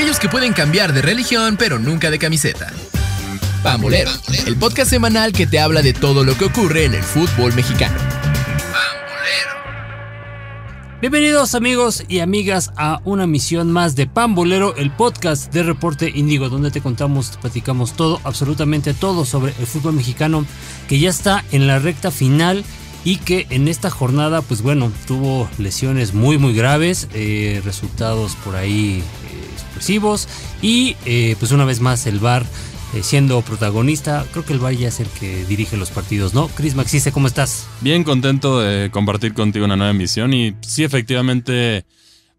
aquellos que pueden cambiar de religión pero nunca de camiseta. Pambolero, el podcast semanal que te habla de todo lo que ocurre en el fútbol mexicano. Bienvenidos amigos y amigas a una misión más de Pambolero, el podcast de Reporte Indigo, donde te contamos, platicamos todo, absolutamente todo sobre el fútbol mexicano que ya está en la recta final y que en esta jornada, pues bueno, tuvo lesiones muy muy graves, eh, resultados por ahí eh, expresivos y eh, pues una vez más el VAR eh, siendo protagonista. Creo que el Valle es el que dirige los partidos, ¿no? Cris Maxiste, ¿cómo estás? Bien contento de compartir contigo una nueva emisión y sí, efectivamente,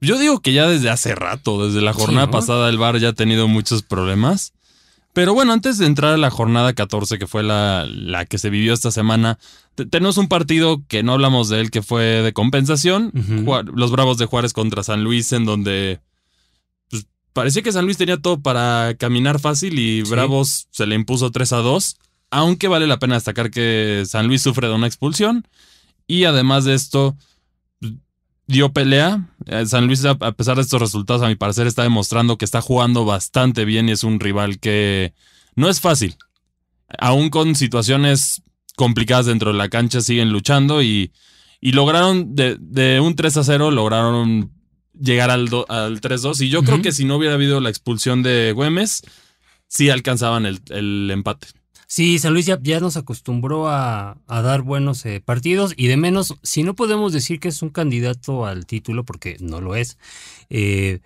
yo digo que ya desde hace rato, desde la jornada pasada, el VAR ya ha tenido muchos problemas. Pero bueno, antes de entrar a la jornada 14, que fue la, la que se vivió esta semana, tenemos un partido que no hablamos de él, que fue de compensación. Los Bravos de Juárez contra San Luis, en donde parecía que San Luis tenía todo para caminar fácil y Bravos se le impuso 3 a 2. Aunque vale la pena destacar que San Luis sufre de una expulsión. Y además de esto, dio pelea. Eh, San Luis, a pesar de estos resultados, a mi parecer, está demostrando que está jugando bastante bien y es un rival que no es fácil. Aún con situaciones complicadas dentro de la cancha, siguen luchando y, y lograron, de, de un 3 a 0, lograron llegar al, al 3-2. Y yo creo que si no hubiera habido la expulsión de Güemes, sí alcanzaban el, empate. Sí, San Luis ya, nos acostumbró a, dar buenos eh, partidos y de menos, si no podemos decir que es un candidato al título, porque no lo es, eh,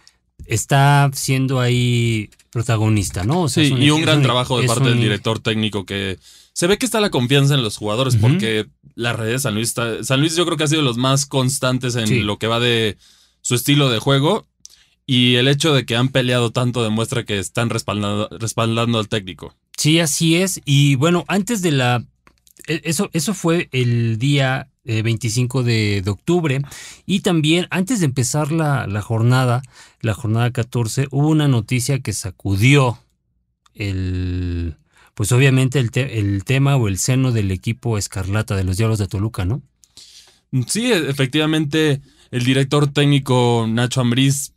está siendo ahí protagonista, ¿no? sí, y un gran trabajo de parte del director técnico que se ve que está la confianza en los jugadores, porque la red de San Luis está, San Luis yo creo que ha sido los más constantes en lo que va de su estilo de juego y el hecho de que han peleado tanto demuestra que están respaldando, respaldando al técnico. Sí, así es. Y bueno, antes de la... E, eso, eso fue el día 25 eh, de, octubre. Y también antes de empezar la, la, jornada, la jornada 14, hubo una noticia que sacudió el... Pues obviamente el, el tema o el seno del equipo escarlata de los Diablos de Toluca, ¿no? Sí, efectivamente el director técnico Nacho Ambriz,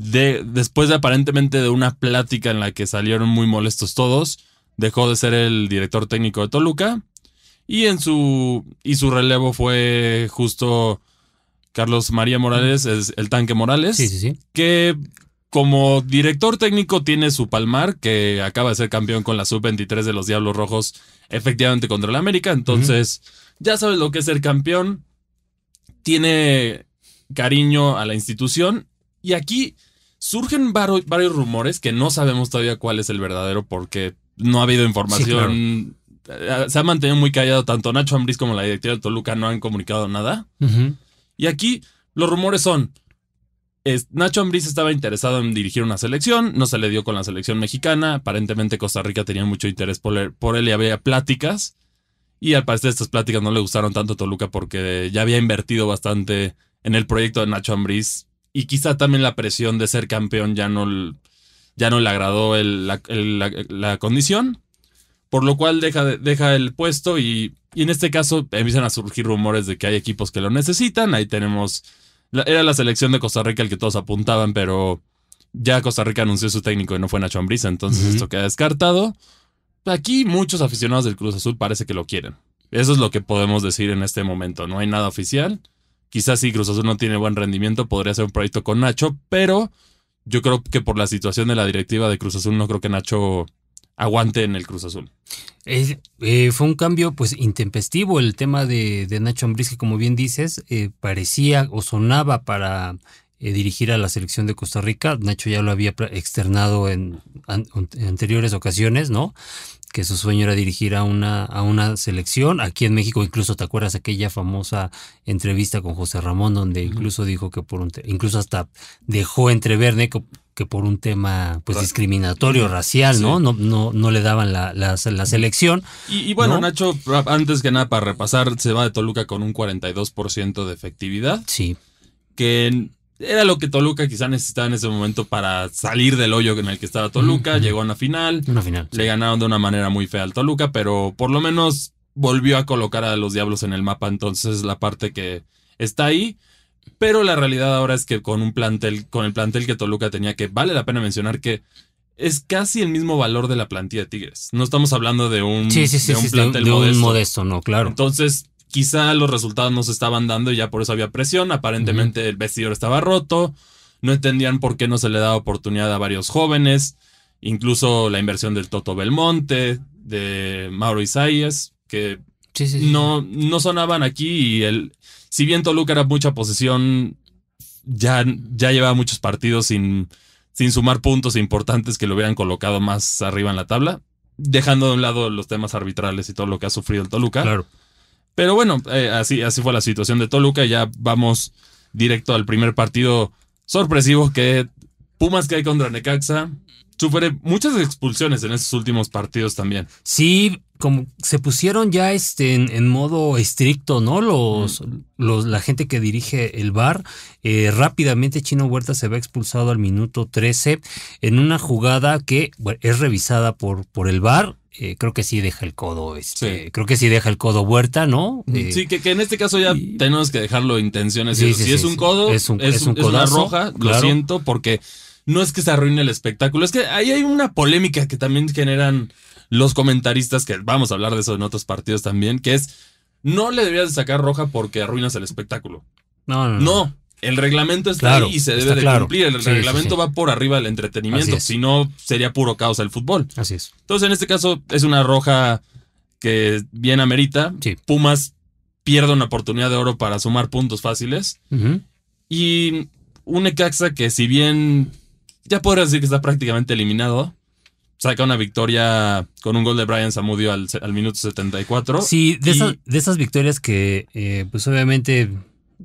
de, después de aparentemente de una plática en la que salieron muy molestos todos, dejó de ser el director técnico de Toluca y en su y su relevo fue justo Carlos María Morales, es el tanque Morales, sí, sí, sí. que como director técnico tiene su palmar, que acaba de ser campeón con la sub-23 de los Diablos Rojos, efectivamente contra el América. Entonces, ya sabes lo que es ser campeón tiene cariño a la institución y aquí surgen varios, rumores que no sabemos todavía cuál es el verdadero porque no ha habido información. Eh, se ha mantenido muy callado, tanto Nacho Ambriz como la directiva de Toluca no han comunicado nada. Y aquí los rumores son, Nacho Ambriz estaba interesado en dirigir una selección, no se le dio con la selección mexicana, aparentemente Costa Rica tenía mucho interés por por él y había pláticas. Y al parecer estas pláticas no le gustaron tanto a Toluca porque ya había invertido bastante en el proyecto de Nacho Ambriz. Y quizá también la presión de ser campeón ya no, ya no le agradó la, condición. Por lo cual deja, deja el puesto y, y, en este caso empiezan a surgir rumores de que hay equipos que lo necesitan. Ahí tenemos... era la selección de Costa Rica el que todos apuntaban, pero ya Costa Rica anunció su técnico y no fue Nacho Ambriz, entonces esto queda descartado. Aquí muchos aficionados del Cruz Azul parece que lo quieren. Eso es lo que podemos decir en este momento. No hay nada oficial. Quizás si Cruz Azul no tiene buen rendimiento, podría ser un proyecto con Nacho, pero yo creo que por la situación de la directiva de Cruz Azul, no creo que Nacho aguante en el Cruz Azul. Eh, fue un cambio pues intempestivo el tema de, Nacho Ambriz, que como bien dices, eh, parecía o sonaba para eh, dirigir a la selección de Costa Rica. Nacho ya lo había externado en, anteriores ocasiones, ¿no? Que su sueño era dirigir a una, a una selección. Aquí en México, incluso te acuerdas aquella famosa entrevista con José Ramón, donde incluso dijo que por un incluso hasta dejó entrever que, por un tema pues discriminatorio, racial, ¿no? No, no, no le daban la, la, selección. Y, bueno, Nacho, antes que nada, para repasar, se va de Toluca con un 42% de efectividad. Sí. Que era lo que Toluca quizá necesitaba en ese momento para salir del hoyo en el que estaba Toluca. Llegó a una final. Una final. Le ganaron de una manera muy fea al Toluca, pero por lo menos volvió a colocar a los Diablos en el mapa. Entonces la parte que está ahí. Pero la realidad ahora es que con un plantel, con el plantel que Toluca tenía, que vale la pena mencionar que es casi el mismo valor de la plantilla de Tigres. No estamos hablando de un, Sí, sí, sí, de un de- plantel de un modesto. modesto, no, claro. Entonces, quizá los resultados no se estaban dando y ya por eso había presión. Aparentemente el vestidor estaba roto. No entendían por qué no se le daba oportunidad a varios jóvenes. Incluso la inversión del Toto Belmonte, de Mauro Isaías, que Sí, sí, sí. no, no sonaban aquí y el, si bien Toluca era mucha posesión, ya, ya llevaba muchos partidos sin, sin sumar puntos importantes que lo hubieran colocado más arriba en la tabla, dejando de un lado los temas arbitrales y todo lo que ha sufrido el Toluca. Claro. Pero bueno, eh, así, así fue la situación de Toluca. Ya vamos directo al primer partido sorpresivo que Pumas cae contra Necaxa. Sufre muchas expulsiones en estos últimos partidos también. Sí, como se pusieron ya este en, en modo estricto, ¿no? Los, los, la gente que dirige el bar. eh, rápidamente Chino Huerta se ve expulsado al minuto 13 en una jugada que bueno, es revisada por, por el bar. Eh, creo que sí deja el codo, este, Sí. creo que sí deja el codo Huerta, ¿no? Eh, sí, que, que en este caso ya y- tenemos que dejarlo intenciones. Sí, si sí, es sí, un codo, Es un- es un una roja, lo siento, porque no es que se arruine el espectáculo. Es que ahí hay una polémica que también generan los comentaristas, que vamos a hablar de eso en otros partidos también, que es no le deberías de sacar roja porque arruinas el espectáculo. no, no, no. No, el reglamento está Claro, ahí y se debe de claro. cumplir. El Sí, reglamento sí. va por arriba del entretenimiento, si no sería puro caos el fútbol. Así es. Entonces, en este caso, es una roja que bien amerita. Sí. Pumas pierde una oportunidad de oro para sumar puntos fáciles. Y un Necaxa que, si bien ya podría decir que está prácticamente eliminado, saca una victoria con un gol de Brian Zamudio al, al minuto 74. Sí, de, Y- esas, de esas victorias que, eh, pues obviamente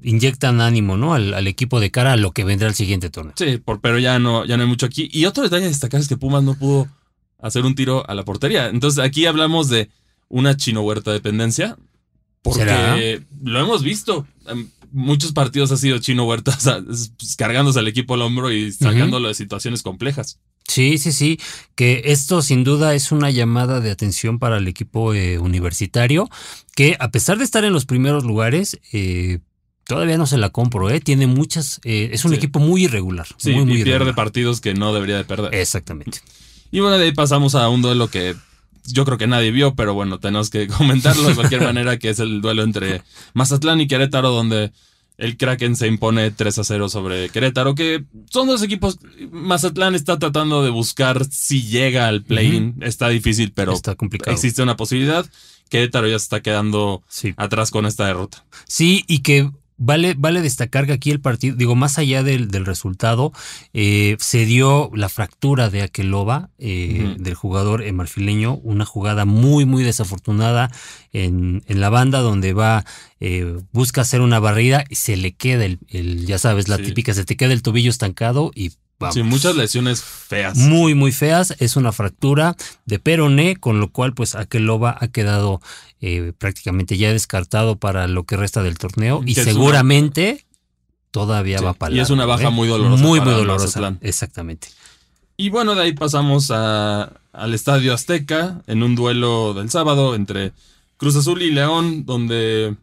inyectan ánimo, ¿no? Al, al equipo de cara a lo que vendrá el siguiente torneo. Sí, por- pero ya no, ya no hay mucho aquí. Y otro detalle a destacar es que Pumas no pudo hacer un tiro a la portería. Entonces aquí hablamos de una chino huerta dependencia. Porque ¿Será? lo hemos visto. Muchos partidos ha sido chino huerta o sea, es- pues, cargándose al equipo al hombro y sacándolo de situaciones complejas. Sí, sí, sí, que esto sin duda es una llamada de atención para el equipo eh, universitario, que a pesar de estar en los primeros lugares, eh, todavía no se la compro, ¿eh? Tiene muchas, eh, es un Sí. equipo muy irregular. Sí, muy, muy y pierde irregular. partidos que no debería de perder. Exactamente. Y bueno, de ahí pasamos a un duelo que yo creo que nadie vio, pero bueno, tenemos que comentarlo de cualquier manera, que es el duelo entre Mazatlán y Querétaro, donde el Kraken se impone 3 a 0 sobre Querétaro, que son dos equipos. Mazatlán está tratando de buscar si llega al play-in. Está difícil, pero Está complicado. existe una posibilidad. Querétaro ya se está quedando Sí. atrás con esta derrota. Sí, y que vale, vale destacar que aquí el partido, digo, más allá del, del resultado, eh, se dio la fractura de Aqueloba, eh, del jugador eh, marfileño, una jugada muy, muy desafortunada en, en la banda donde va, eh, busca hacer una barrida y se le queda el, el, ya sabes, la Sí. típica, se te queda el tobillo estancado y vamos. Sí, muchas lesiones feas. Muy, muy feas. Es una fractura de peroné, con lo cual, pues, Aqueloba ha quedado eh, prácticamente ya descartado para lo que resta del torneo. Y una- seguramente todavía Sí, va para y es una baja muy dolorosa Muy, muy dolorosa. Exactamente. Y bueno, de ahí pasamos a- al Estadio Azteca en un duelo del sábado entre Cruz Azul y León, donde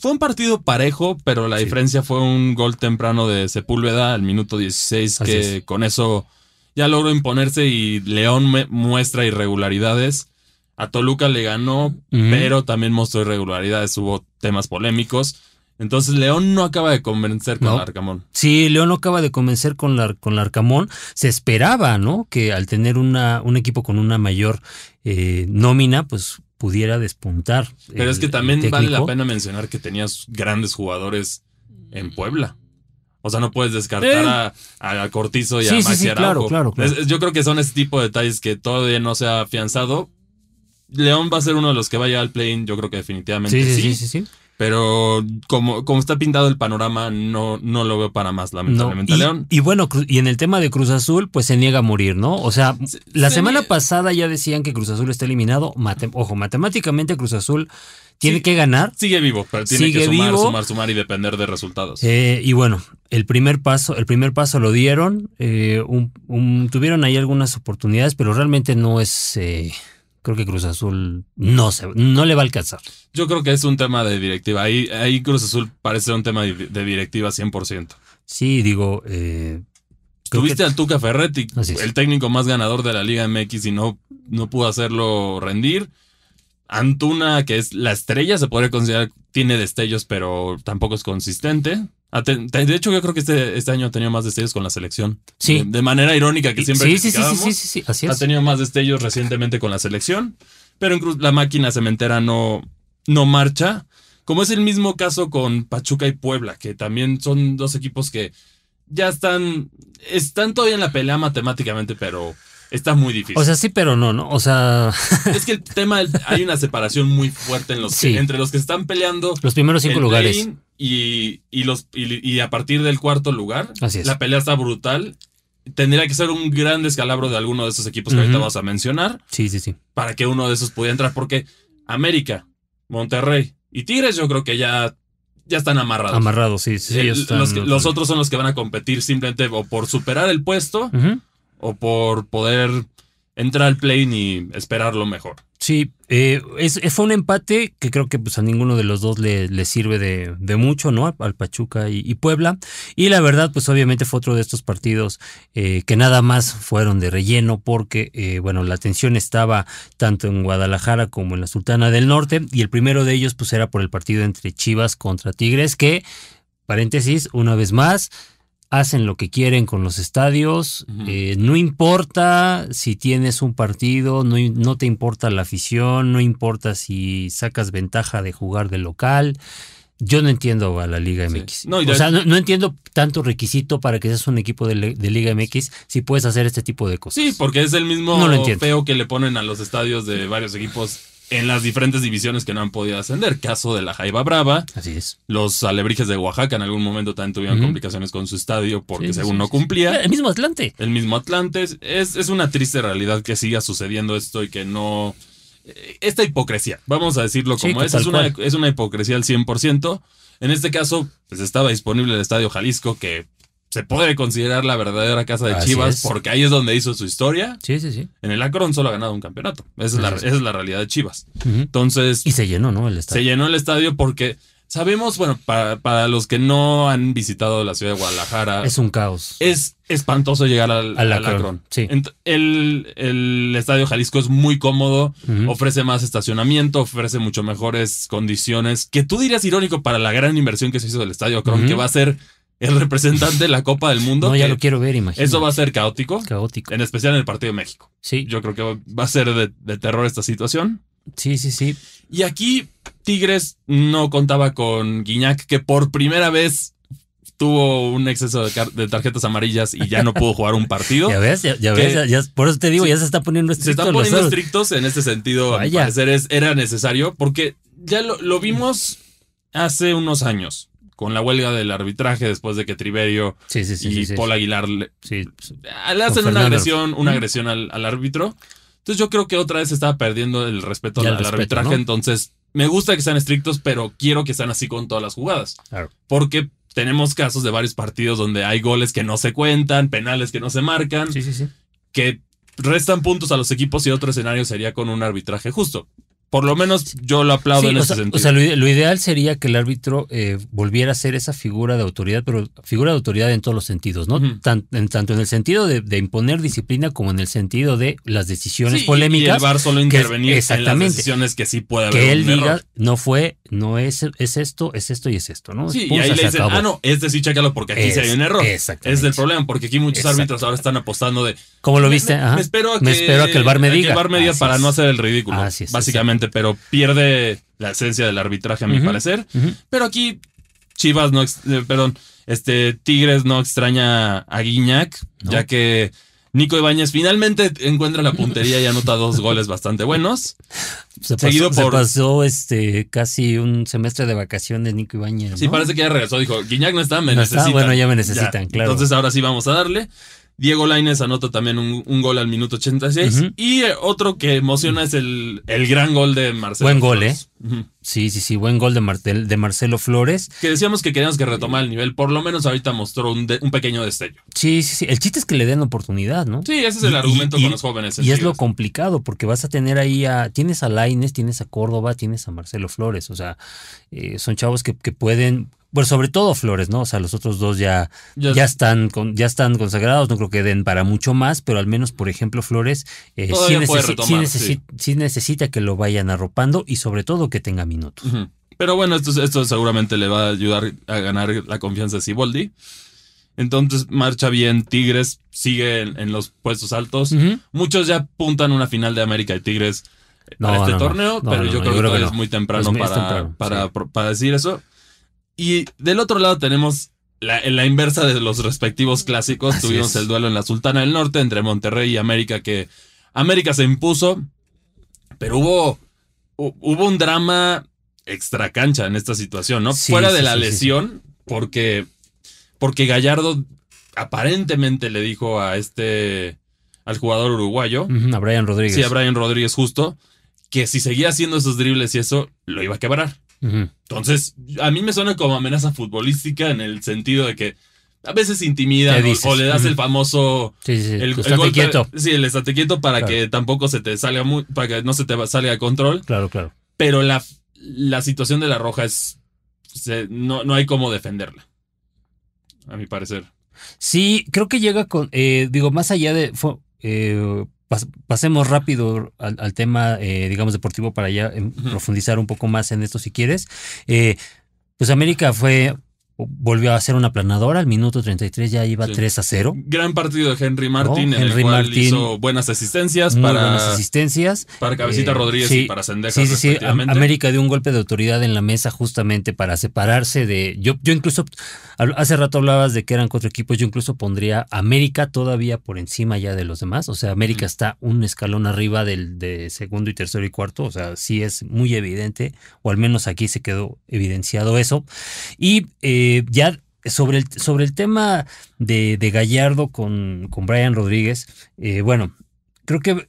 fue un partido parejo, pero la Sí. diferencia fue un gol temprano de Sepúlveda al minuto 16, Así que es. con eso ya logró imponerse y León muestra irregularidades. A Toluca le ganó, pero también mostró irregularidades, hubo temas polémicos. Entonces León no acaba de convencer con No. Arcamón. Sí, León no acaba de convencer con la, con la Arcamón. Se esperaba, ¿no? Que al tener una, un equipo con una mayor eh, nómina, pues pudiera despuntar. Pero el- es que también vale la pena mencionar que tenías grandes jugadores en Puebla. O sea, no puedes descartar Eh. a, a Cortizo y Sí, a sí, Maxi sí, claro, Araujo. claro, claro. Es- yo creo que son ese tipo de detalles que todavía no se ha afianzado. León va a ser uno de los que vaya al play-in, yo creo que definitivamente Sí, sí. sí, sí, sí. sí. Pero como, como está pintado el panorama, no, no lo veo para más, No, lamentablemente. y, León. y bueno, y en el tema de Cruz Azul, pues se niega a morir, ¿no? O sea, Se- la se semana nie- pasada ya decían que Cruz Azul está eliminado. Ojo, matemáticamente Cruz Azul tiene Sí. que ganar. Sigue vivo, pero tiene Sigue que sumar, vivo. sumar, sumar y depender de resultados. Eh, y bueno, el primer paso, el primer paso lo dieron. eh, un- un- tuvieron ahí algunas oportunidades, pero realmente no es. eh, creo que Cruz Azul no, se, no le va a alcanzar. Yo creo que es un tema de directiva. Ahí, ahí Cruz Azul parece un tema de, directiva 100%. Sí, digo... Eh, Tuviste que- al Tuca Ferretti, el técnico más ganador de la Liga MX y no, no pudo hacerlo rendir. Antuna, que es la estrella, se podría considerar, tiene destellos, pero tampoco es consistente. Ten- De hecho, yo creo que este, este año ha tenido más destellos con la selección. Sí. De, de manera irónica que siempre sí, sí, sí, sí, criticábamos. sí, sí, sí, así Ha tenido más destellos recientemente con la selección, pero en Cruz la máquina cementera no, no marcha. Como es el mismo caso con Pachuca y Puebla, que también son dos equipos que ya están, están todavía en la pelea matemáticamente, pero está muy difícil. O sea, sí, pero no, ¿no? O sea, es que el tema, hay una separación muy fuerte en los que- Sí. entre los que están peleando los primeros cinco lugares. Y, y los, y, y a partir del cuarto lugar, Así es. la pelea está brutal. Tendría que ser un gran descalabro de alguno de esos equipos que ahorita vamos a mencionar Sí, sí, sí. para que uno de esos pudiera entrar. Porque América, Monterrey y Tigres, yo creo que ya, ya están amarrados. Amarrado, sí, sí. El- están- los, otros son los que van a competir simplemente o por superar el puesto o por poder entrar al play y esperar lo mejor. Sí, eh, es, fue un empate que creo que pues a ninguno de los dos le, le sirve de, de mucho, ¿no? Al, Pachuca y, Puebla. Y la verdad, pues obviamente fue otro de estos partidos eh, que nada más fueron de relleno porque, eh, bueno, la atención estaba tanto en Guadalajara como en la Sultana del Norte. Y el primero de ellos pues era por el partido entre Chivas contra Tigres que, paréntesis, una vez más, hacen lo que quieren con los estadios, eh, no importa si tienes un partido, no, no te importa la afición, no importa si sacas ventaja de jugar de local. Yo no entiendo a la Liga Sí. MX. No, o sea, no, no entiendo tanto requisito para que seas un equipo de, Liga MX si puedes hacer este tipo de cosas. Sí, porque es el mismo No lo feo que le ponen a los estadios de varios equipos en las diferentes divisiones que no han podido ascender. Caso de la Jaiba Brava, Así es. los alebrijes de Oaxaca en algún momento también tuvieron complicaciones con su estadio porque Sí, según sí, no sí. cumplía. El mismo Atlante. El mismo Atlantes. Es, es una triste realidad que siga sucediendo esto y que no... eh, Esta hipocresía, vamos a decirlo como es, es una, es una hipocresía al 100%. En este caso, pues estaba disponible el Estadio Jalisco, que se puede considerar la verdadera casa de Así Chivas, es. porque ahí es donde hizo su historia. Sí, sí, sí. En el Akron solo ha ganado un campeonato. Esa es la, esa es la realidad de Chivas. Entonces, Y se llenó, ¿no? El se estadio. llenó el estadio porque sabemos, bueno, para, para los que no han visitado la ciudad de Guadalajara, Es un caos. es espantoso llegar al, Al al Akron, sí. El, el estadio Jalisco es muy cómodo, ofrece más estacionamiento, ofrece mucho mejores condiciones. Que tú dirías irónico para la gran inversión que se hizo del estadio Akron, Ujú. que va a ser el representante de la Copa del Mundo. No, ya lo quiero ver, imagínate. Eso va a ser caótico, caótico. en especial en el partido de México. Sí, Yo creo que va- a ser de, de terror esta situación. sí, sí, sí. Y aquí Tigres no contaba con Guiñac, que por primera vez tuvo un exceso de, tarjetas amarillas y ya no pudo jugar un partido. Ya ves, ya, ya ves, ya- ya- por eso te digo, Sí. ya se está poniendo Se estricto están poniendo estrictos en este sentido. Vaya. parecer es- era necesario porque ya lo, lo vimos hace unos años con la huelga del arbitraje después de que Triverio Sí, sí, sí. y. Paul Aguilar le, Con hacen una Fernando. agresión, una agresión al, al árbitro. Entonces yo creo que otra vez se estaba perdiendo el respeto al, respeto, arbitraje. ¿no? Entonces me gusta que sean estrictos, pero quiero que sean así con todas las jugadas. claro. Porque tenemos casos de varios partidos donde hay goles que no se cuentan, penales que no se marcan, que restan puntos a los equipos y otro escenario sería con un arbitraje justo. Por lo menos yo lo aplaudo Sí, en ese sea, sentido. o sea, lo, lo ideal sería que el árbitro eh, volviera a ser esa figura de autoridad, pero figura de autoridad en todos los sentidos, ¿no? Tan- en, tanto en el sentido de, de imponer disciplina como en el sentido de las decisiones Sí, polémicas. Y el VAR solo que intervenir en las decisiones que sí puede haber que él un diga, no fue, no es, es esto, es esto y es esto, ¿no? Sí, y ahí le dicen, acabó. ah, no, este sí, chécalo porque aquí sí hay un error. exactamente. Es el problema, porque aquí muchos árbitros ahora están apostando de. ¿Cómo lo viste? Me, Ajá. me espero a que, Me espero a que el VAR me a que diga. el VAR me diga para es. no hacer el ridículo, Así es, básicamente, pero pierde la esencia del arbitraje, a mi parecer. Pero aquí Chivas no, eh, perdón, este Tigres no extraña a Guiñac, No. ya que Nico Ibáñez finalmente encuentra la puntería y anota dos goles bastante buenos. Se pasó, Seguido se por- pasó, este, casi un semestre de vacaciones Nico Ibáñez. Sí, parece que ya regresó. Dijo, Guiñac no está, me No está, necesitan. bueno, ya me necesitan, claro. Entonces ahora sí vamos a darle. Diego Lainez anota también un, un gol al minuto 86. Ujú. Y eh, otro que emociona es el, el gran gol de Marcelo. Buen gol, Flores. Ujú. Sí, sí, sí, buen gol de, Mar- de- Marcelo Flores. Que decíamos que queríamos que retomara el nivel. Por lo menos ahorita mostró un, de- un pequeño destello. Sí, sí, sí. El chiste es que le den oportunidad, ¿no? Sí, ese es el Y- argumento y- con los jóvenes. en Y es lo complicado, porque vas a tener ahí a. Tienes a Laines, tienes a Córdoba, tienes a Marcelo Flores. O sea, eh, son chavos que, que pueden. Bueno, sobre todo Flores, ¿no? O sea, los otros dos ya, Ya- ya, están, con, ya están consagrados. No creo que den para mucho más, pero al menos, por ejemplo, Flores eh, sí, necesi- necesita que lo vayan arropando y sobre todo que tenga minutos. Pero bueno, esto, esto seguramente le va a ayudar a ganar la confianza de Siboldi. Entonces marcha bien, Tigres sigue en, en los puestos altos. Muchos ya apuntan una final de América y Tigres No, para este no, torneo, No, pero yo creo yo que creo es muy temprano, Es muy- es para, temprano, para, para decir eso. Y del otro lado tenemos la, en la inversa de los respectivos clásicos. Así Tuvimos es. el duelo en la Sultana del Norte entre Monterrey y América, que América se impuso, pero hubo, hu- hubo un drama extra cancha en esta situación, ¿no? Sí, Fuera de la sí, lesión, porque, porque Gallardo aparentemente le dijo a este, al jugador uruguayo, A Brian Rodríguez. sí, a Brian Rodríguez justo, que si seguía haciendo esos dribles y eso, lo iba a quebrar. Entonces, a mí me suena como amenaza futbolística en el sentido de que a veces intimidan ¿Qué o, le das el famoso Sí, sí, sí. el, el golpe- quieto. Sí, el estate quieto para Claro. que tampoco se te salga muy, para que no se te salga de control. Claro, claro. Pero la, la situación de la roja es. se- no, no hay cómo defenderla. A mi parecer. Sí, creo que llega con, eh, digo, más allá de, fue- eh, pas- pasemos rápido al, al tema, eh, digamos, deportivo para ya profundizar un poco más en esto si quieres. Eh, pues América fue, volvió a ser una planadora, al minuto 33 ya iba Sí. 3 a 0. Gran partido de Henry Martin, en Henry el cual Martin, hizo buenas asistencias Muy para, buenas asistencias. para Cabecita Eh, Rodríguez sí, y para Sendejas, Sí, sí, sí. América dio un golpe de autoridad en la mesa justamente para separarse de. Yo, yo incluso, hace rato hablabas de que eran cuatro equipos, yo incluso pondría América todavía por encima ya de los demás. O sea, América está un escalón arriba del de segundo y tercero y cuarto. O sea, sí es muy evidente, o al menos aquí se quedó evidenciado eso. Y eh, ya. Sobre el, sobre el tema de, de Gallardo con, con Brian Rodríguez, eh, bueno, creo que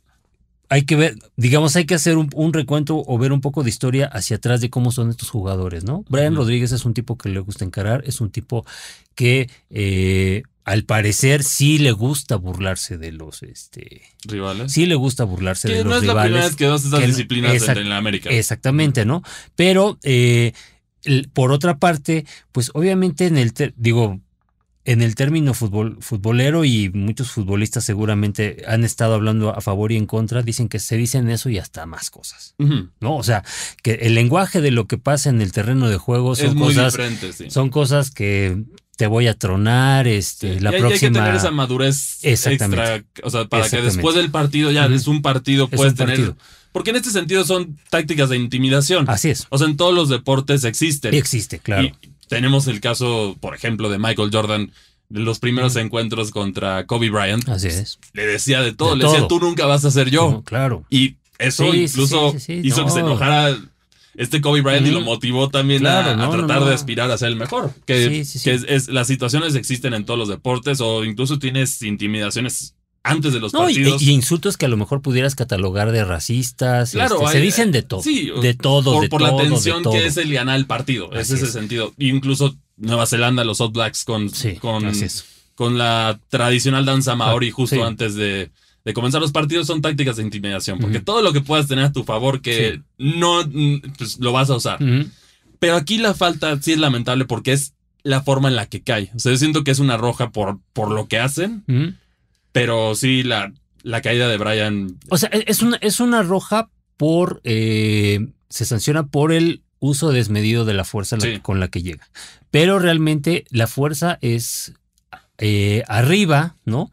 hay que ver, digamos, hay que hacer un, un recuento o ver un poco de historia hacia atrás de cómo son estos jugadores, ¿no? Brian. Rodríguez es un tipo que le gusta encarar, es un tipo que eh, al parecer sí le gusta burlarse de los, este, Rivales. sí le gusta burlarse que de los no es la rivales. primera vez que dos estas que disciplinas en la América. Exactamente, ¿no? Pero eh, por otra parte, pues obviamente en el, digo, en el término futbolero y muchos futbolistas seguramente han estado hablando a favor y en contra, dicen que se dicen eso y hasta más cosas. ¿no? O sea, que el lenguaje de lo que pasa en el terreno de juego son cosas, sí. son cosas que te voy a tronar, este, Sí, la y hay- próxima. Hay que tener esa madurez Exactamente. extra. O sea, para que después del partido ya es un partido, Es puedes un tener. partido. Porque en este sentido son tácticas de intimidación. Así es. O sea, en todos los deportes existen. Existe, claro. Y tenemos el caso, por ejemplo, de Michael Jordan. De los primeros encuentros contra Kobe Bryant. Así es. Le decía de todo. De le decía, tú nunca vas a ser yo. No, claro. Y eso Sí, incluso sí, hizo que se enojara este Kobe Bryant y lo motivó también Claro, a, no, tratar no. de aspirar a ser el mejor. Que, Sí, sí, sí. que es, es- las situaciones existen en todos los deportes o incluso tienes intimidaciones antes de los No, y, partidos. y insultos que a lo mejor pudieras catalogar de racistas. Claro, este, se dicen de todo. sí, de todo, por, de por todo, la tensión que es el ganar el partido. Así es ese es. sentido. Incluso Nueva Zelanda, los All Blacks con, con, con la tradicional danza maori justo antes de, de comenzar los partidos son tácticas de intimidación. Porque todo lo que puedas tener a tu favor que no mm, pues, lo vas a usar. Pero aquí la falta sí es lamentable porque es la forma en la que cae. O sea, yo siento que es una roja por, por lo que hacen, pero sí la, la caída de Brian. O sea, e, es una, es una roja por. eh, se sanciona por el uso desmedido de la fuerza la- con la que llega. Pero realmente la fuerza es eh, arriba, ¿no?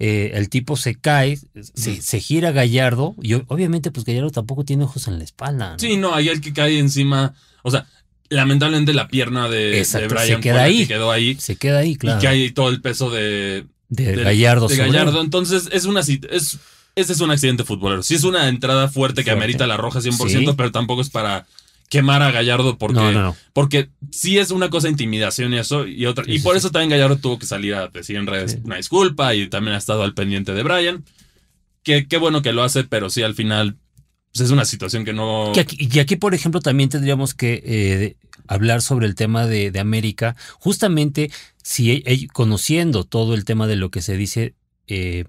Eh, el tipo se cae, se, se gira Gallardo, y obviamente, pues Gallardo tampoco tiene ojos en la espalda. ¿no? Sí, no, ahí el que cae encima. O sea, lamentablemente la pierna de, Brian se queda ahí. que quedó ahí. Se queda ahí, claro. Y que hay todo el peso de, Gallardo de. Entonces, es una es Ese es un accidente futbolero. Sí es una entrada fuerte que amerita la roja 100%, Sí. pero tampoco es para quemar a Gallardo porque, No, no, no. porque sí es una cosa intimidación y eso y otra. Sí, y por sí. eso también Gallardo tuvo que salir a decir en redes una disculpa y también ha estado al pendiente de Brian. Que qué bueno que lo hace, pero sí al final pues, es una situación que no. Aquí, y aquí, por ejemplo, también tendríamos que eh, hablar sobre el tema de, de América. Justamente, si e- conociendo todo el tema de lo que se dice, eh,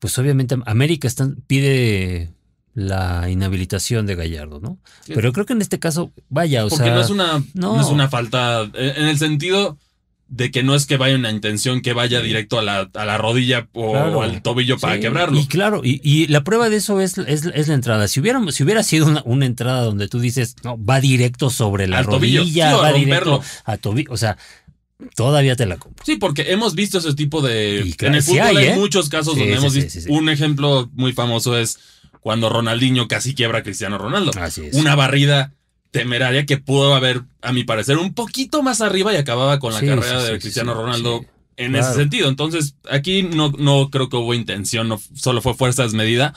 pues obviamente América pide la inhabilitación de Gallardo, ¿no? Sí. Pero creo que en este caso, vaya, o Porque sea. no es una no. no. es una falta eh, en el sentido de que no es que vaya una intención que vaya directo a la, a la rodilla o Claro. al tobillo para Sí, quebrarlo. Y claro, y, y la prueba de eso es, es, es la entrada. Si hubiera, si hubiera sido una, una entrada donde tú dices, no, va directo sobre la Al rodilla, sí, a va romperlo. directo a tobillo, o sea, todavía te la compro. Sí, porque hemos visto ese tipo de. Y en el fútbol hay, hay, ¿eh? muchos casos Sí, donde sí, hemos visto. Un ejemplo muy famoso es cuando Ronaldinho casi quiebra a Cristiano Ronaldo. Así es. Una barrida temeraria que pudo haber, a mi parecer, un poquito más arriba y acababa con la Sí, carrera sí, de sí, Cristiano Ronaldo en Claro. ese sentido. Entonces, aquí no, no creo que hubo intención, no, solo fue fuerza desmedida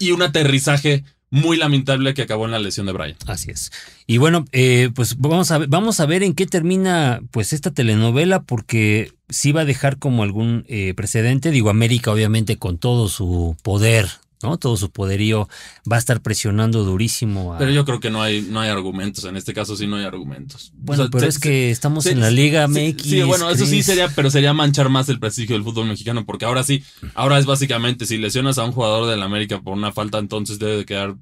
y un aterrizaje muy lamentable que acabó en la lesión de Brian. Así es. Y bueno, eh, pues vamos a, ver, vamos a ver en qué termina pues esta telenovela, porque sí va a dejar como algún eh, precedente. Digo, América obviamente con todo su poder, ¿no? Todo su poderío va a estar presionando durísimo a... Pero yo creo que no hay, no hay argumentos. En este caso sí no hay argumentos. bueno, O sea, pero se- es que estamos se- en la Liga Sí, MX. Sí, bueno, eso sí sería, pero sería manchar más el prestigio del fútbol mexicano, porque ahora sí, ahora es básicamente, si lesionas a un jugador del América por una falta, entonces debe de quedar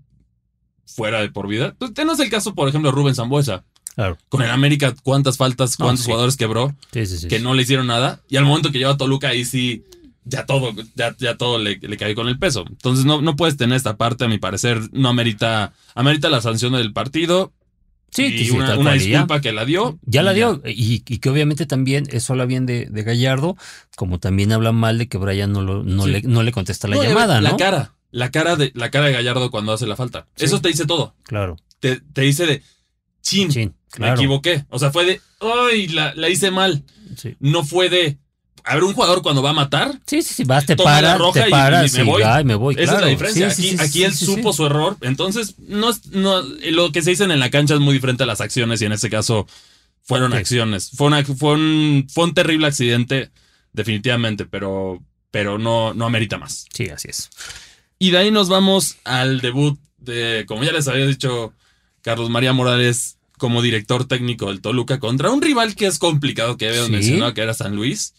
fuera de por vida. Pues tenemos el caso, por ejemplo, de Rubén Zambuesa. Claro. Con el América, cuántas faltas, No, cuántos sí. jugadores quebró, Sí, sí, sí. que no le hicieron nada, y al momento que lleva a Toluca, ahí sí, ya todo, ya, ya todo le, le cae con el peso. Entonces no, no puedes tener esta parte, a mi parecer, no amerita, amerita la sanción del partido. Sí, y sí, una, una disculpa que la dio. Ya la dio, y, y que obviamente también eso habla bien de, de Gallardo, como también habla mal de que Brian no, lo, no, Sí. le, no le contesta la No, llamada, La ¿no? cara, la cara de, la cara de Gallardo cuando hace la falta. Sí. Eso te dice todo. Claro, Te, te dice de, chin, me equivoqué. O sea, fue de, ay, la, la hice mal. No fue de, a ver, un jugador cuando va a matar, Sí, sí, sí, vas, te paras, roja te y- paras, y me sí, voy. me voy, esa es la diferencia. Sí, aquí sí, aquí él supo su error. Entonces, no, no, lo que se dice en la cancha es muy diferente a las acciones y en este caso fueron acciones. Fue, una, fue, un, fue un terrible accidente, definitivamente, pero, pero no, no amerita más. Sí, así es. Y de ahí nos vamos al debut de, como ya les había dicho, Carlos María Morales como director técnico del Toluca contra un rival que es complicado, que habíamos Sí. mencionado que era San Luis.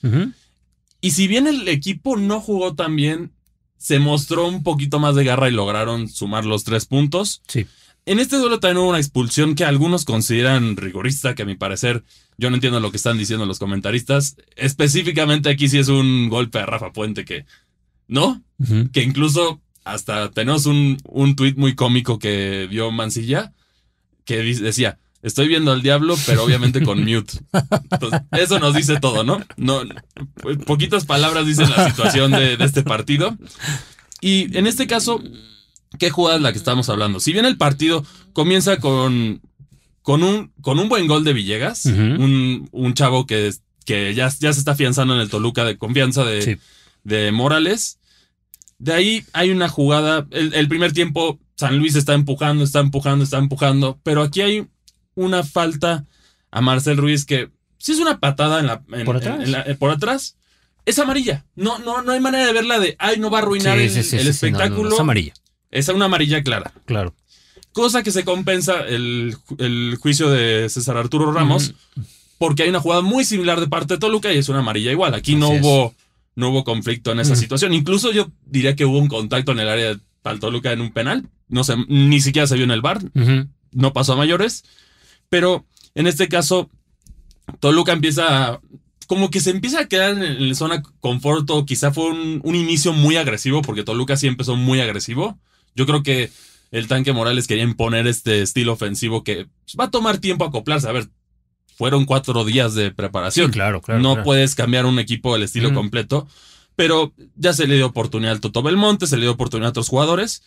Y si bien el equipo no jugó tan bien, se mostró un poquito más de garra y lograron sumar los tres puntos. Sí. En este duelo también hubo una expulsión que algunos consideran rigorista, que a mi parecer yo no entiendo lo que están diciendo los comentaristas. Específicamente aquí sí es un golpe a Rafa Puente que, ¿no? Que incluso hasta tenemos un, un tuit muy cómico que dio Mancilla que decía, estoy viendo al diablo, pero obviamente con mute. Entonces, eso nos dice todo, ¿no? no poquitas palabras dicen la situación de, de este partido. Y en este caso, ¿qué jugada es la que estamos hablando? Si bien el partido comienza con, con, un, con un buen gol de Villegas, un, un chavo que, que ya, ya se está afianzando en el Toluca de confianza de, Sí. de Morales. De ahí hay una jugada. El, el primer tiempo, San Luis está empujando, está empujando, está empujando. Pero aquí hay una falta a Marcel Ruiz que sí es una patada en la, en- ¿Por en- atrás? en la- eh, por atrás. Es amarilla. No, no, no hay manera de verla de ay, no va a arruinar Sí, el, sí, sí, el sí, sí, no, espectáculo. es amarilla, es una amarilla clara. claro. Cosa que se compensa el, el juicio de César Arturo Ramos, porque hay una jugada muy similar de parte de Toluca y es una amarilla igual. Aquí no es. hubo, no hubo conflicto en esa situación. Incluso yo diría que hubo un contacto en el área de Toluca en un penal. No sé, ni siquiera se vio en el bar, no pasó a mayores. Pero en este caso, Toluca empieza a- como que se empieza a quedar en, en zona confort o quizá fue un, un inicio muy agresivo porque Toluca sí empezó muy agresivo. Yo creo que el tanque Morales quería imponer este estilo ofensivo que va a tomar tiempo acoplarse. A ver, fueron cuatro días de preparación. Sí, claro, claro. no claro. puedes cambiar un equipo del estilo completo, pero ya se le dio oportunidad al Toto Belmonte, se le dio oportunidad a otros jugadores.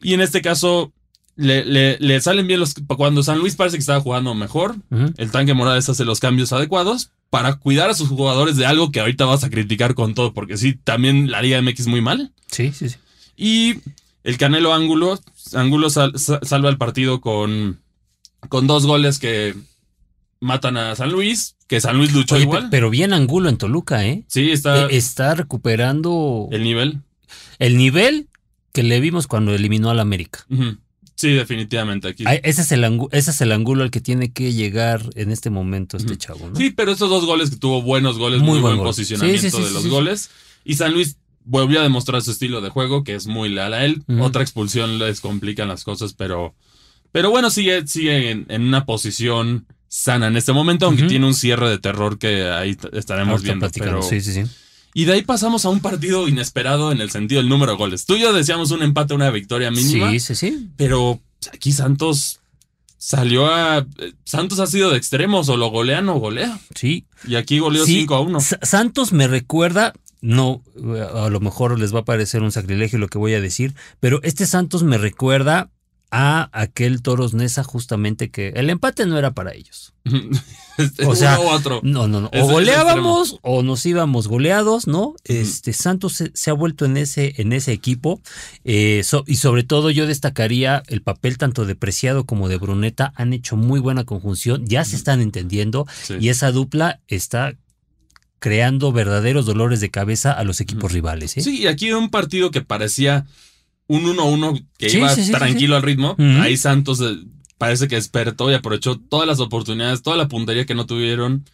Y en este caso, le, le- le salen bien los. Cuando San Luis parece que estaba jugando mejor, el tanque Morales hace los cambios adecuados para cuidar a sus jugadores de algo que ahorita vas a criticar con todo, porque sí, también la Liga MX muy mal. Sí, sí, sí. Y el Canelo Ángulo, Ángulo sal- sa- salva el partido con, con dos goles que matan a San Luis, que San Luis luchó Oye, igual. pe- pero bien Angulo en Toluca, ¿eh? sí, está Eh, Está recuperando el nivel. el nivel que le vimos cuando eliminó al América. Ujú. Sí, definitivamente aquí. Ese es, el ese es el ángulo al que tiene que llegar en este momento este Ujú. chavo, ¿no? Sí, pero estos dos goles que tuvo buenos goles, Muy muy, buen gol. posicionamiento Sí, sí, sí, de los goles. Y San Luis volvió a demostrar su estilo de juego, que es muy leal a él. Otra expulsión les complican las cosas, pero, pero bueno, sigue, sigue en, en una posición sana en este momento, aunque tiene un cierre de terror que ahí estaremos Ahorita viendo. Pero... Sí, sí, sí. Y de ahí pasamos a un partido inesperado en el sentido del número de goles. Tú y yo decíamos un empate, una victoria mínima. Sí, sí, sí. Pero aquí Santos salió a. Santos ha sido de extremos, o lo golean o golea. Sí. Y aquí goleó Sí, 5 a 1. Sa- Santos me recuerda, no, a lo mejor les va a parecer un sacrilegio lo que voy a decir, pero este Santos me recuerda a aquel Toros Nesa justamente que el empate no era para ellos. Este, O sea, uno u otro. No, no, no. O goleábamos o nos íbamos goleados, ¿no? Este Santos se, se ha vuelto en ese, en ese equipo. eh, so- y sobre todo yo destacaría el papel tanto de Preciado como de Bruneta. Han hecho muy buena conjunción, ya se están entendiendo Sí. y esa dupla está creando verdaderos dolores de cabeza a los equipos rivales. ¿eh? Sí, y aquí un partido que parecía un 1-1 que Sí, iba sí, sí, sí, tranquilo al ritmo. Ahí Santos eh, parece que despertó y aprovechó todas las oportunidades, toda la puntería que no tuvieron.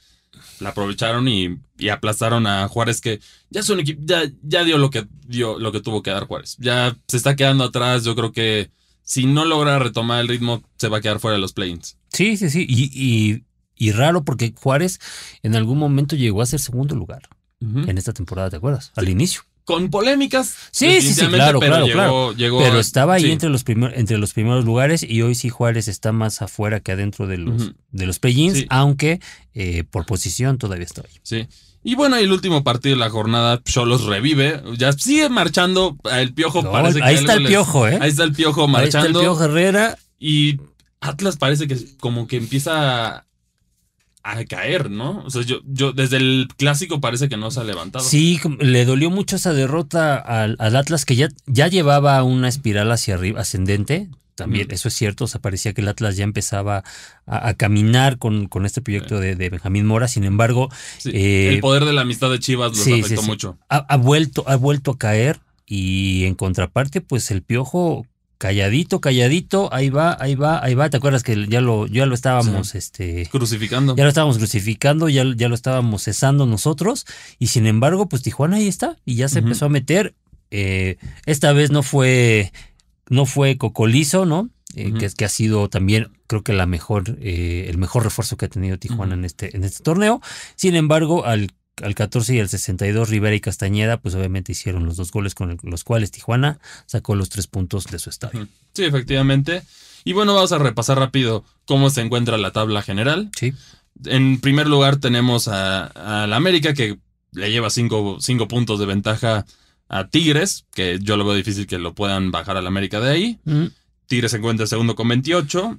La aprovecharon y, y aplastaron a Juárez, que ya es un equipo, ya, ya dio lo que dio, lo que tuvo que dar Juárez. Ya se está quedando atrás. Yo creo que si no logra retomar el ritmo, se va a quedar fuera de los play-ins. Sí, sí, sí. Y, y- y raro porque Juárez en algún momento llegó a ser segundo lugar en esta temporada, ¿te acuerdas? Al inicio. Con polémicas. Sí, sí, sí, claro, pero claro, llegó- claro. llegó Pero a- estaba ahí sí. entre los primer- entre los primeros lugares y hoy sí Juárez está más afuera que adentro de los, Ujú. de los Sí. aunque eh, por posición todavía está ahí. Sí. Y bueno, el último partido de la jornada, Cholos revive. Ya sigue marchando. El piojo No, parece que ahí está algo el les- piojo, ¿eh? Ahí está el piojo Ahí está el marchando. Piojo Herrera. Y Atlas parece que como que empieza a caer, ¿no? O sea, yo, yo desde el clásico parece que no se ha levantado. Sí, le dolió mucho esa derrota al, al Atlas que ya, ya llevaba una espiral hacia arriba, ascendente. También, eso es cierto, o sea, parecía que el Atlas ya empezaba a, a caminar con, con este proyecto de, de Benjamín Mora. Sin embargo, Sí, eh, el poder de la amistad de Chivas los sí, afectó mucho. ha, ha vuelto, ha vuelto a caer y en contraparte, pues el piojo calladito, calladito, ahí va, ahí va, ahí va. ¿Te acuerdas que ya lo, ya lo estábamos, este, Crucificando. ya lo estábamos crucificando, ya, ya lo estábamos cesando nosotros, y sin embargo, pues Tijuana ahí está, y ya se empezó a meter. Eh, esta vez no fue, no fue Cocolizo, ¿no? Eh, que, ha sido también, creo que la mejor, eh, el mejor refuerzo que ha tenido Tijuana en este, en este torneo. Sin embargo, al, al 14 y al 62, Rivera y Castañeda, pues obviamente hicieron los dos goles con el- los cuales Tijuana sacó los tres puntos de su estadio. Sí, efectivamente. Y bueno, vamos a repasar rápido cómo se encuentra la tabla general. Sí. En primer lugar tenemos a, a la América que le lleva cinco, cinco puntos de ventaja a Tigres, que yo lo veo difícil que lo puedan bajar al América de ahí. Mm, Tigres se encuentra segundo con 28.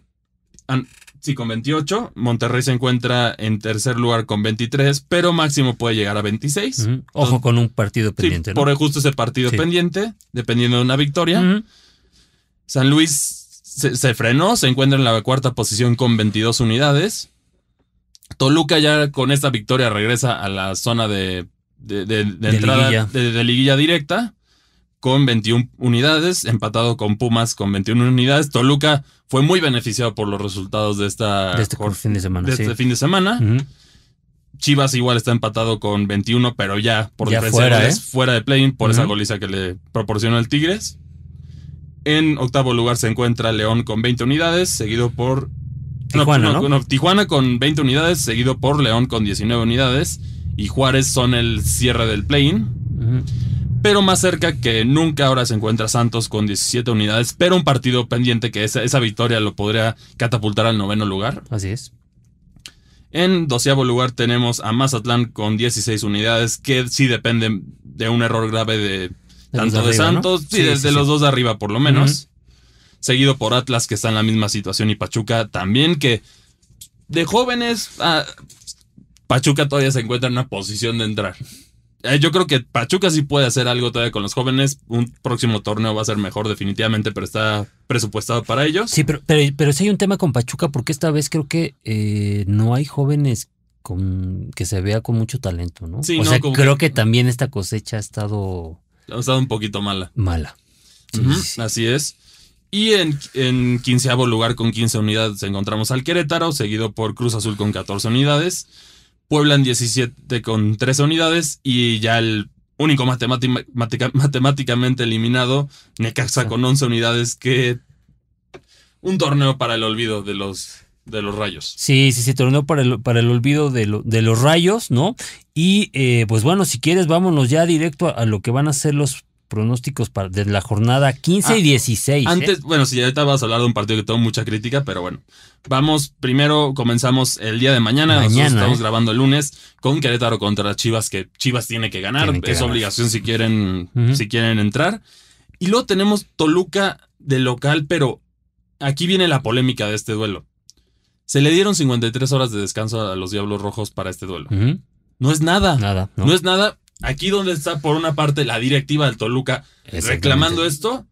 Sí, con 28. Monterrey se encuentra en tercer lugar con 23, pero máximo puede llegar a 26. mm. Ojo con un partido Sí, pendiente, ¿no? por justo ese partido Sí. pendiente, dependiendo de una victoria. San Luis se, se frenó, se encuentra en la cuarta posición con 22 unidades. Toluca ya con esta victoria regresa a la zona de, de- de- de De entrada liguilla. De liguilla directa con 21 unidades, empatado con Pumas con 21 unidades. Toluca fue muy beneficiado por los resultados de esta De este fin de semana, de sí. este fin de semana. Chivas igual está empatado con 21, pero ya por Ya fuera, ¿eh? fuera de play por esa goliza que le proporcionó el Tigres. En octavo lugar se encuentra León con 20 unidades, seguido por Tijuana, ¿no? Tijuana con 20 unidades, seguido por León con 19 unidades. Y Juárez son el cierre del play-in. Ujú. Pero más cerca que nunca ahora se encuentra Santos con 17 unidades, pero un partido pendiente que esa, esa victoria lo podría catapultar al noveno lugar. Así es. En doceavo lugar tenemos a Mazatlán con 16 unidades, que sí dependen de un error grave de tanto de de, arriba, ¿no? Santos, sí, Sí, de, sí, de sí. los dos de arriba por lo menos. Seguido por Atlas, que está en la misma situación, y Pachuca también, que de jóvenes, Pachuca todavía se encuentra en una posición de entrar. Eh, yo creo que Pachuca sí puede hacer algo todavía con los jóvenes. Un próximo torneo va a ser mejor definitivamente, pero está presupuestado para ellos. Sí, pero, pero, pero sí hay un tema con Pachuca porque esta vez creo que eh, no hay jóvenes con que se vea con mucho talento, ¿no? Sí, o no, sea, creo que- que también esta cosecha ha estado Ha estado un poquito mala. mala. Sí, sí. Así es. Y en, en quinceavo lugar con 15 unidades encontramos al Querétaro, seguido por Cruz Azul con 14 unidades, Puebla en 17 con 13 unidades y ya el único matemáticamente eliminado, Necaxa con 11 unidades, que un torneo para el olvido de los, de los rayos. Sí, sí, sí, torneo para el, para el olvido de, lo- de los rayos, ¿no? Y eh, pues bueno, si quieres, vámonos ya directo a, a lo que van a ser los pronósticos para, de la jornada 15 y Ah, 16. ¿eh? Antes, bueno, sí, ahorita vas a hablar de un partido que tengo mucha crítica, pero bueno. Vamos, primero comenzamos el día de mañana. Estamos ¿eh? grabando el lunes con Querétaro contra Chivas, que Chivas tiene que ganar. Que es ganar. obligación si quieren, si quieren entrar. Y luego tenemos Toluca de local, pero aquí viene la polémica de este duelo. Se le dieron 53 horas de descanso a los Diablos Rojos para este duelo. No es nada. Nada, ¿no? No es nada. Aquí donde está, por una parte, la directiva del Toluca reclamando esto.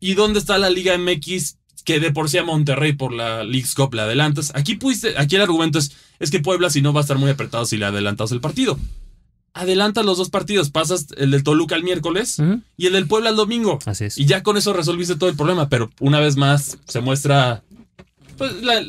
¿Y dónde está la Liga MX que de por sí a Monterrey por la League's Cup le adelantas? Aquí pudiste, aquí el argumento es, es que Puebla si no va a estar muy apretado si le adelantas el partido. Adelantas los dos partidos, pasas el del Toluca el miércoles y el del Puebla el domingo. Así es. Y ya con eso resolviste todo el problema, pero una vez más se muestra pues, la-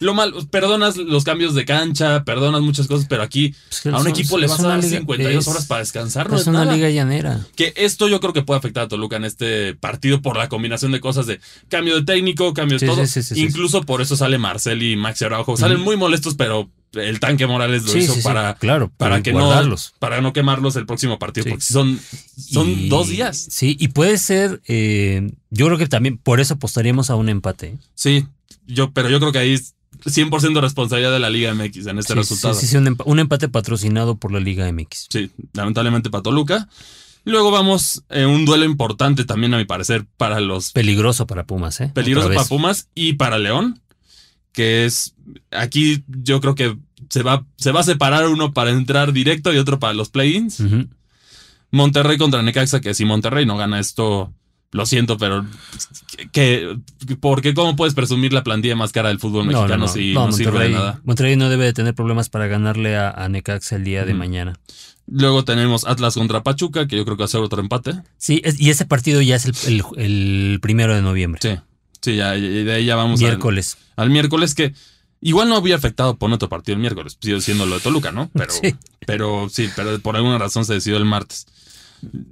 lo mal, perdonas los cambios de cancha, perdonas muchas cosas, pero aquí Pues a un son- equipo le vas a dar liga- 52 es- horas para descansar, no Es es, una nada. liga llanera. Que esto yo creo que puede afectar a Toluca en este partido por la combinación de cosas de cambio de técnico, cambio de Sí, todo. sí, sí. Incluso por eso sale Marcel y Maxi Araujo. Salen muy molestos, pero el tanque Morales lo Sí, hizo sí, sí, para, claro, para para que guardarlos. no para no quemarlos el próximo partido, porque son, son Y- dos días. Sí, y puede ser, eh, yo creo que también por eso apostaríamos a un empate. ¿eh? Sí, yo, pero yo creo que ahí es 100% responsabilidad de la Liga MX en este Sí, resultado. Sí, un, empa- un empate patrocinado por la Liga MX. Sí, lamentablemente para Toluca. Luego vamos en un duelo importante también, a mi parecer, para los Peligroso para Pumas, ¿eh? peligrosos Otra para. Pumas y para León, que es aquí yo creo que se va, se va a separar uno para entrar directo y otro para los play-ins. Monterrey contra Necaxa, que si Monterrey no gana esto, lo siento, pero que, que- ¿por qué cómo puedes presumir la plantilla más cara del fútbol No, no, mexicano no. si No, sirve de nada? Monterrey no debe de tener problemas para ganarle a, a Necaxa el día de mañana. Luego tenemos Atlas contra Pachuca, que yo creo que va a ser otro empate. Sí, es- y ese partido ya es el, el- el primero de noviembre. Sí, sí, ya, de ahí ya vamos al- miércoles. al miércoles que igual no había afectado por otro partido el miércoles, siendo lo de Toluca, ¿no? Pero Sí. pero sí, pero por alguna razón se decidió el martes.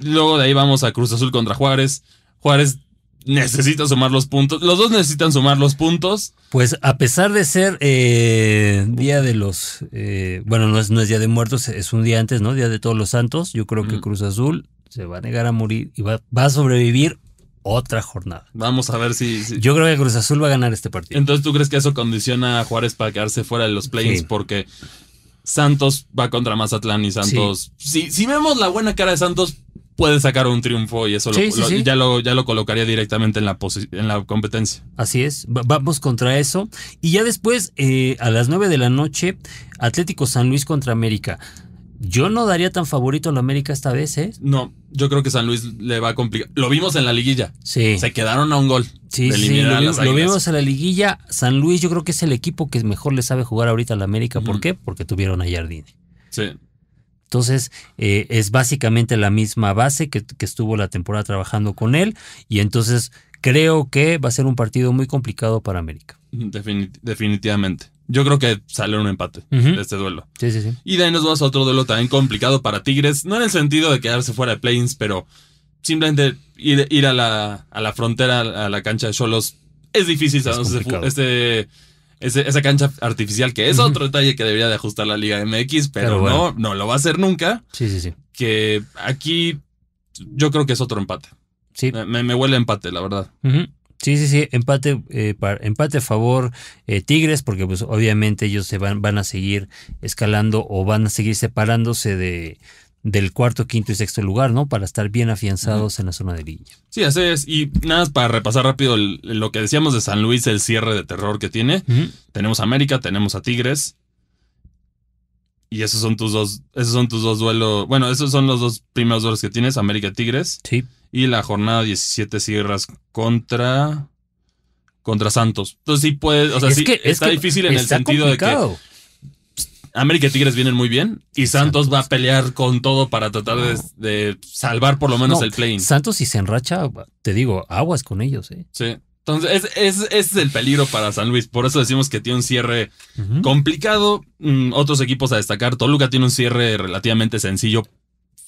Luego de ahí vamos a Cruz Azul contra Juárez. Juárez necesita sumar los puntos. Los dos necesitan sumar los puntos. Pues a pesar de ser eh, Día de los... eh, bueno, no es, no es Día de Muertos, es un día antes, ¿no? Día de Todos los Santos. Yo creo que Ujú. Cruz Azul se va a negar a morir y va, va a sobrevivir otra jornada. Vamos a ver si, si- Yo creo que Cruz Azul va a ganar este partido. Entonces, ¿tú crees que eso condiciona a Juárez para quedarse fuera de los play-ins? Sí. Porque Santos va contra Mazatlán y Santos. Si, si vemos la buena cara de Santos, puede sacar un triunfo y eso lo- Sí, sí, lo- sí. Ya, lo, ya lo colocaría directamente en la, en la competencia. Así es, va- vamos contra eso. Y ya después, eh, a las 9 de la noche, Atlético San Luis contra América. Yo no daría tan favorito a la América esta vez, ¿eh? No, yo creo que San Luis le va a complicar. Lo vimos en la liguilla. Sí. Se quedaron a un gol. Sí, sí, lo, vi- lo vimos en la liguilla. San Luis yo creo que es el equipo que mejor le sabe jugar ahorita a la América. ¿Por qué? Porque tuvieron a Jardine. Sí. Entonces, eh, es básicamente la misma base que, que estuvo la temporada trabajando con él. Y entonces creo que va a ser un partido muy complicado para América. defini- definitivamente. Yo creo que sale un empate de este duelo. Sí, sí, sí. Y de ahí nos vamos a otro duelo también complicado para Tigres. No en el sentido de quedarse fuera de plains, pero simplemente ir, ir a, la, a la frontera, a la cancha de Cholos. Es difícil, complicado. este, ese- esa cancha artificial, que es otro detalle que debería de ajustar la Liga MX, pero, Pero bueno. no, no lo va a hacer nunca. Sí, sí, sí. Que aquí yo creo que es otro empate. Sí. Me, huele a empate, la verdad. Sí, sí, sí, empate, eh, par- empate a favor eh, Tigres, porque pues obviamente ellos se van, van a seguir escalando o van a seguir separándose de del cuarto, quinto y sexto lugar, ¿no? Para estar bien afianzados en la zona de liguilla. Sí, así es. Y nada más para repasar rápido el- lo que decíamos de San Luis, el cierre de terror que tiene. Tenemos a América, tenemos a Tigres. Y esos son tus dos, esos son tus dos duelos. Bueno, esos son los dos primeros duelos que tienes, América Tigres. Sí. Y la jornada 17 cierras contra. contra Santos. Entonces sí puede. O sea, Es sí, que- es está que difícil en el sentido de que. América y Tigres vienen muy bien. Y Santos va a pelear con todo para tratar de, de salvar por lo menos No, el play-in. Santos si se enracha, te digo, aguas con ellos, ¿eh? Sí. Entonces, es, es- ese es el peligro para San Luis. Por eso decimos que tiene un cierre complicado. Mm, otros equipos a destacar. Toluca tiene un cierre relativamente sencillo.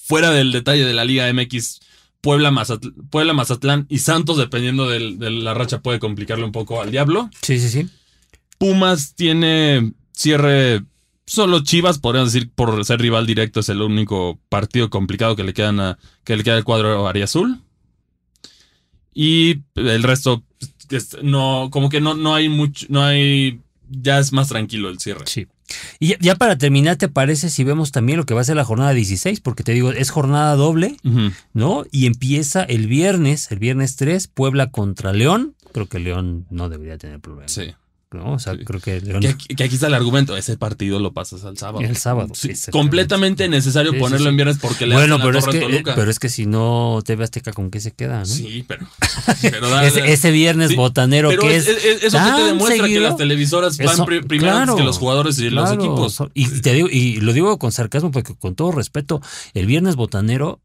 Fuera del detalle de la Liga MX, Puebla, Mazatl- Puebla Mazatlán y Santos, dependiendo del- de la racha, puede complicarle un poco al Diablo. Sí, sí, sí. Pumas tiene cierre. Solo Chivas, podríamos decir, por ser rival directo, es el único partido complicado que le quedan a, que le queda al cuadro Ariazul. Y el resto, es- no, como que no, no hay mucho, no hay. Ya es más tranquilo el cierre. Sí. Y ya, ya para terminar, ¿te parece si vemos también lo que va a ser la jornada 16? Porque te digo, es jornada doble. ¿no? Y empieza el viernes, el viernes 3, Puebla contra León. Creo que León no debería tener problemas. Sí. ¿No? O sea, Sí. creo que. Que aquí, que aquí está el argumento. Ese partido lo pasas al sábado. El sábado, Sí, completamente necesario Sí, ponerlo en viernes porque le Bueno, hacen la pero es, que, Toluca. pero es que si no TV Azteca, ¿con qué se queda? ¿no? Sí, pero. pero da- ese, ese viernes botanero Pero que es- es. es- eso que te demuestra que las televisoras van Eso- primero antes claro, que los jugadores y los equipos. y te digo, y lo digo con sarcasmo porque con todo respeto, el viernes botanero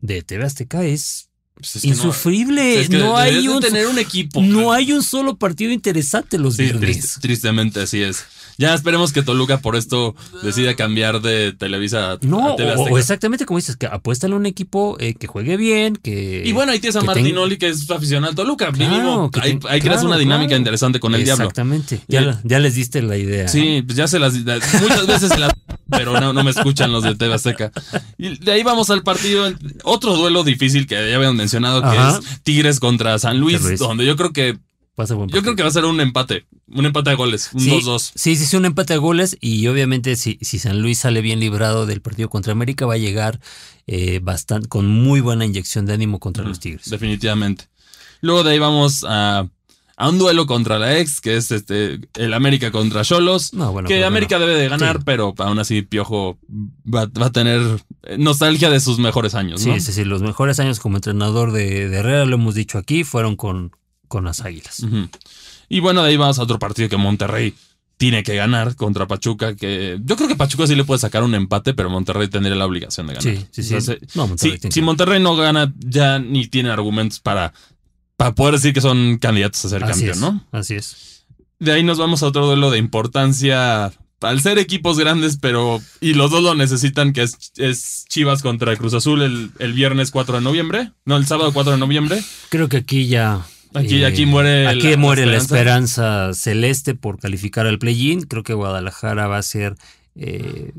de TV Azteca es Pues es que no- insufrible. es que No, hay un, tener un equipo. no hay un solo partido interesante los Sí, viernes. triste- tristemente así es. Ya esperemos que Toluca por esto decida cambiar de Televisa a, No, a TV o, exactamente como dices, que apuéstale a un equipo eh, que juegue bien, que... Y bueno, ahí tienes a que Martinoli, que es aficionado al Toluca. Claro, Mínimo, que ahí, ten- ahí creas claro, una dinámica claro. interesante con el diablo. Exactamente. Ya, Eh, ya les diste la idea. Sí, pues ya se las. Muchas veces se las. Pero no, no me escuchan los de TV Azteca. Y de ahí vamos al partido. Otro duelo difícil que ya habían mencionado, que Ajá. es Tigres contra San Luis, donde yo creo que. Yo creo que va a ser un empate. Un empate de goles. Un Sí, 2-2. Sí, sí, sí, un empate de goles y obviamente si, si San Luis sale bien librado del partido contra América va a llegar eh, bastante con muy buena inyección de ánimo contra los Tigres. Definitivamente. Luego de ahí vamos a, a un duelo contra la ex, que es este el América contra Cholos. No, bueno, que América bueno. debe de ganar, Sí. pero aún así Piojo va, va a tener nostalgia de sus mejores años, ¿no? Sí, sí, sí, los mejores años como entrenador de, de Herrera, lo hemos dicho aquí, fueron con, con las Águilas. Y bueno, de ahí vamos a otro partido que Monterrey tiene que ganar contra Pachuca, que yo creo que Pachuca sí le puede sacar un empate, pero Monterrey tendría la obligación de ganar. Sí, sí, sí. No, Monterrey si, tiene si Monterrey no gana, ya ni tiene argumentos para, para poder decir que son candidatos a ser Así campeón, es, ¿no? Así es. De ahí nos vamos a otro duelo de importancia. Al ser equipos grandes, pero. Y los dos lo necesitan, que es, es Chivas contra Cruz Azul el, el viernes 4 de noviembre. No, el sábado 4 de noviembre. Creo que aquí ya. eh, Aquí- aquí muere Aquí la- muere la esperanza. esperanza celeste por calificar al play-in. Creo que Guadalajara va a ser. eh,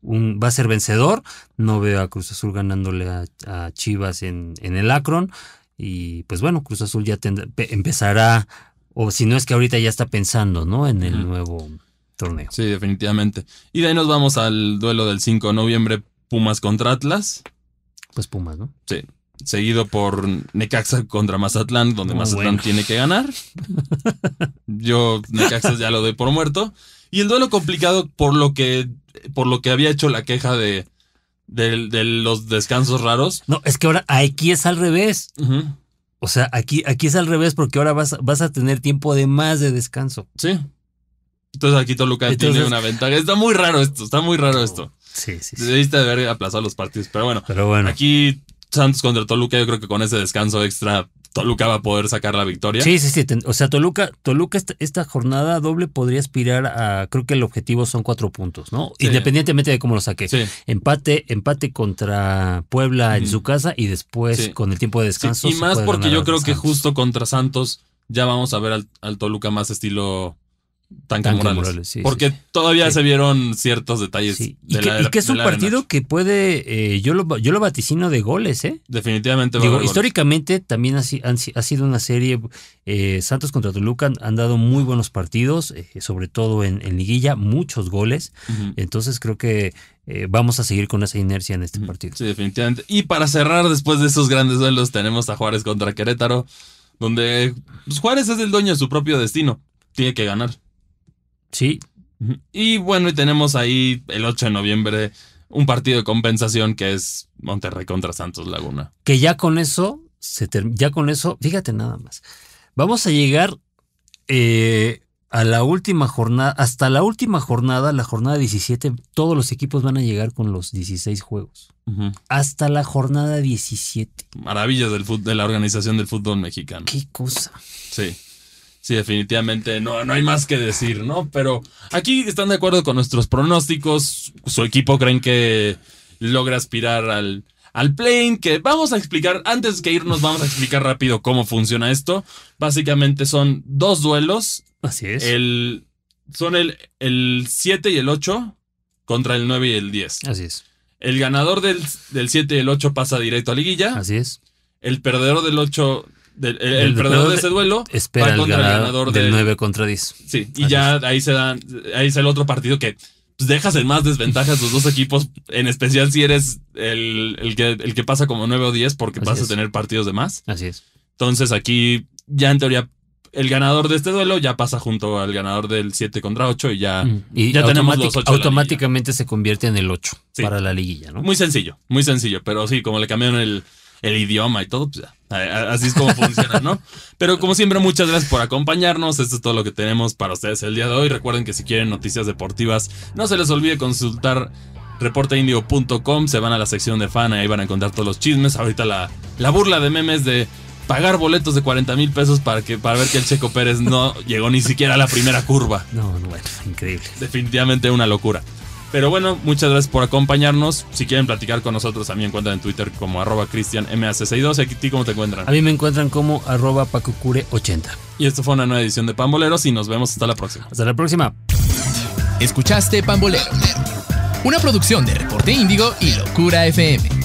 un, va a ser vencedor. No veo a Cruz Azul ganándole a, a Chivas en, en el Akron. Y pues bueno, Cruz Azul ya tendrá- pe- empezará, o si no es que ahorita ya está pensando, ¿no? En el nuevo torneo. Sí, definitivamente. Y de ahí nos vamos al duelo del 5 de noviembre, Pumas contra Atlas. Pues Pumas, ¿no? Sí. Seguido por Necaxa contra Mazatlán, donde Mazatlán bueno. tiene que ganar. Yo Necaxa ya lo doy por muerto. Y el duelo complicado por lo que, por lo que había hecho la queja de, de, de los descansos raros. No, es que ahora aquí es al revés. O sea, aquí, aquí es al revés porque ahora vas, vas a tener tiempo de más de descanso. Sí. Entonces aquí Toluca tiene Entonces- una ventaja. Está muy raro esto, está muy raro esto. Sí, sí, sí. Debiste de haber aplazado los partidos, pero bueno. Pero bueno. Aquí Santos contra Toluca, yo creo que con ese descanso extra, Toluca va a poder sacar la victoria. Sí, sí, sí. O sea, Toluca, Toluca esta, jornada doble podría aspirar a, creo que el objetivo son cuatro puntos, ¿no? Sí. Independientemente de cómo lo saque. Sí. Empate, empate contra Puebla en su casa y después Sí. con el tiempo de descanso. y más porque yo creo que justo contra Santos ya vamos a ver al, al Toluca más estilo Tanca, Tanca Morales. Morales, sí, porque sí, todavía Sí. se vieron ciertos detalles. Y, que, la- y que es de un partido que puede, eh, yo, lo, yo lo vaticino de goles, ¿eh? Definitivamente va a Digo, haber goles. históricamente también ha, han si- ha sido una serie, eh, Santos contra Toluca han, han dado muy buenos partidos, eh, sobre todo en, en liguilla, muchos goles. Entonces creo que eh, vamos a seguir con esa inercia en este partido. Sí, definitivamente. Y para cerrar, después de esos grandes duelos, tenemos a Juárez contra Querétaro, donde pues, Juárez es el dueño de su propio destino. Tiene que ganar. Sí, Y bueno, y tenemos ahí el 8 de noviembre un partido de compensación que es Monterrey contra Santos Laguna. Que ya con eso, se ya con eso, fíjate nada más. Vamos a llegar eh, a la última jornada, hasta la última jornada, la jornada 17, todos los equipos van a llegar con los 16 juegos. Hasta la jornada 17. Maravillas del de la organización del fútbol mexicano. Qué cosa. Sí. Sí, definitivamente no, no hay más que decir, ¿no? Pero aquí están de acuerdo con nuestros pronósticos. Su equipo creen que logra aspirar al, al plane, que vamos a explicar, antes que irnos, vamos a explicar rápido cómo funciona esto. Básicamente son dos duelos. Así es. El, son el, el 7 y el 8 contra el 9 y el 10. Así es. El ganador del, del 7 y el 8 pasa directo a liguilla. Así es. El perdedor del 8 el, perdedor de ese duelo espera contra el ganador, del, 9 contra 10. Sí, y ya ahí se dan, ahí es el otro partido que pues, dejas en más desventajas los dos equipos, en especial si eres el, que, el que pasa como 9 o 10 porque vas a tener partidos de más. Así es. Entonces aquí ya en teoría el ganador de este duelo ya pasa junto al ganador del 7 contra 8 y ya, mm. y ya tenemos los 8 Automáticamente se convierte en el 8 para la liguilla, ¿no? Muy sencillo, muy sencillo, pero sí, como le cambiaron el, el idioma y todo, pues así es como funciona, ¿no? Pero como siempre, muchas gracias por acompañarnos. Esto es todo lo que tenemos para ustedes el día de hoy. Recuerden que si quieren noticias deportivas, no se les olvide consultar reporteindio.com. Se van a la sección de fan y ahí van a encontrar todos los chismes. Ahorita la, la burla de memes de pagar boletos de 40 mil pesos para, que, para ver que el Checo Pérez no llegó ni siquiera a la primera curva. No, no, bueno, increíble. Definitivamente una locura. Pero bueno, muchas gracias por acompañarnos. Si quieren platicar con nosotros, a mí me encuentran en Twitter como arroba cristianmac62. ¿A ti cómo te encuentran? A mí me encuentran como arroba pacocure80. Y esto fue una nueva edición de Pamboleros y nos vemos hasta la próxima. Hasta la próxima. Escuchaste Pambolero, una producción de Reporte Índigo y Locura FM.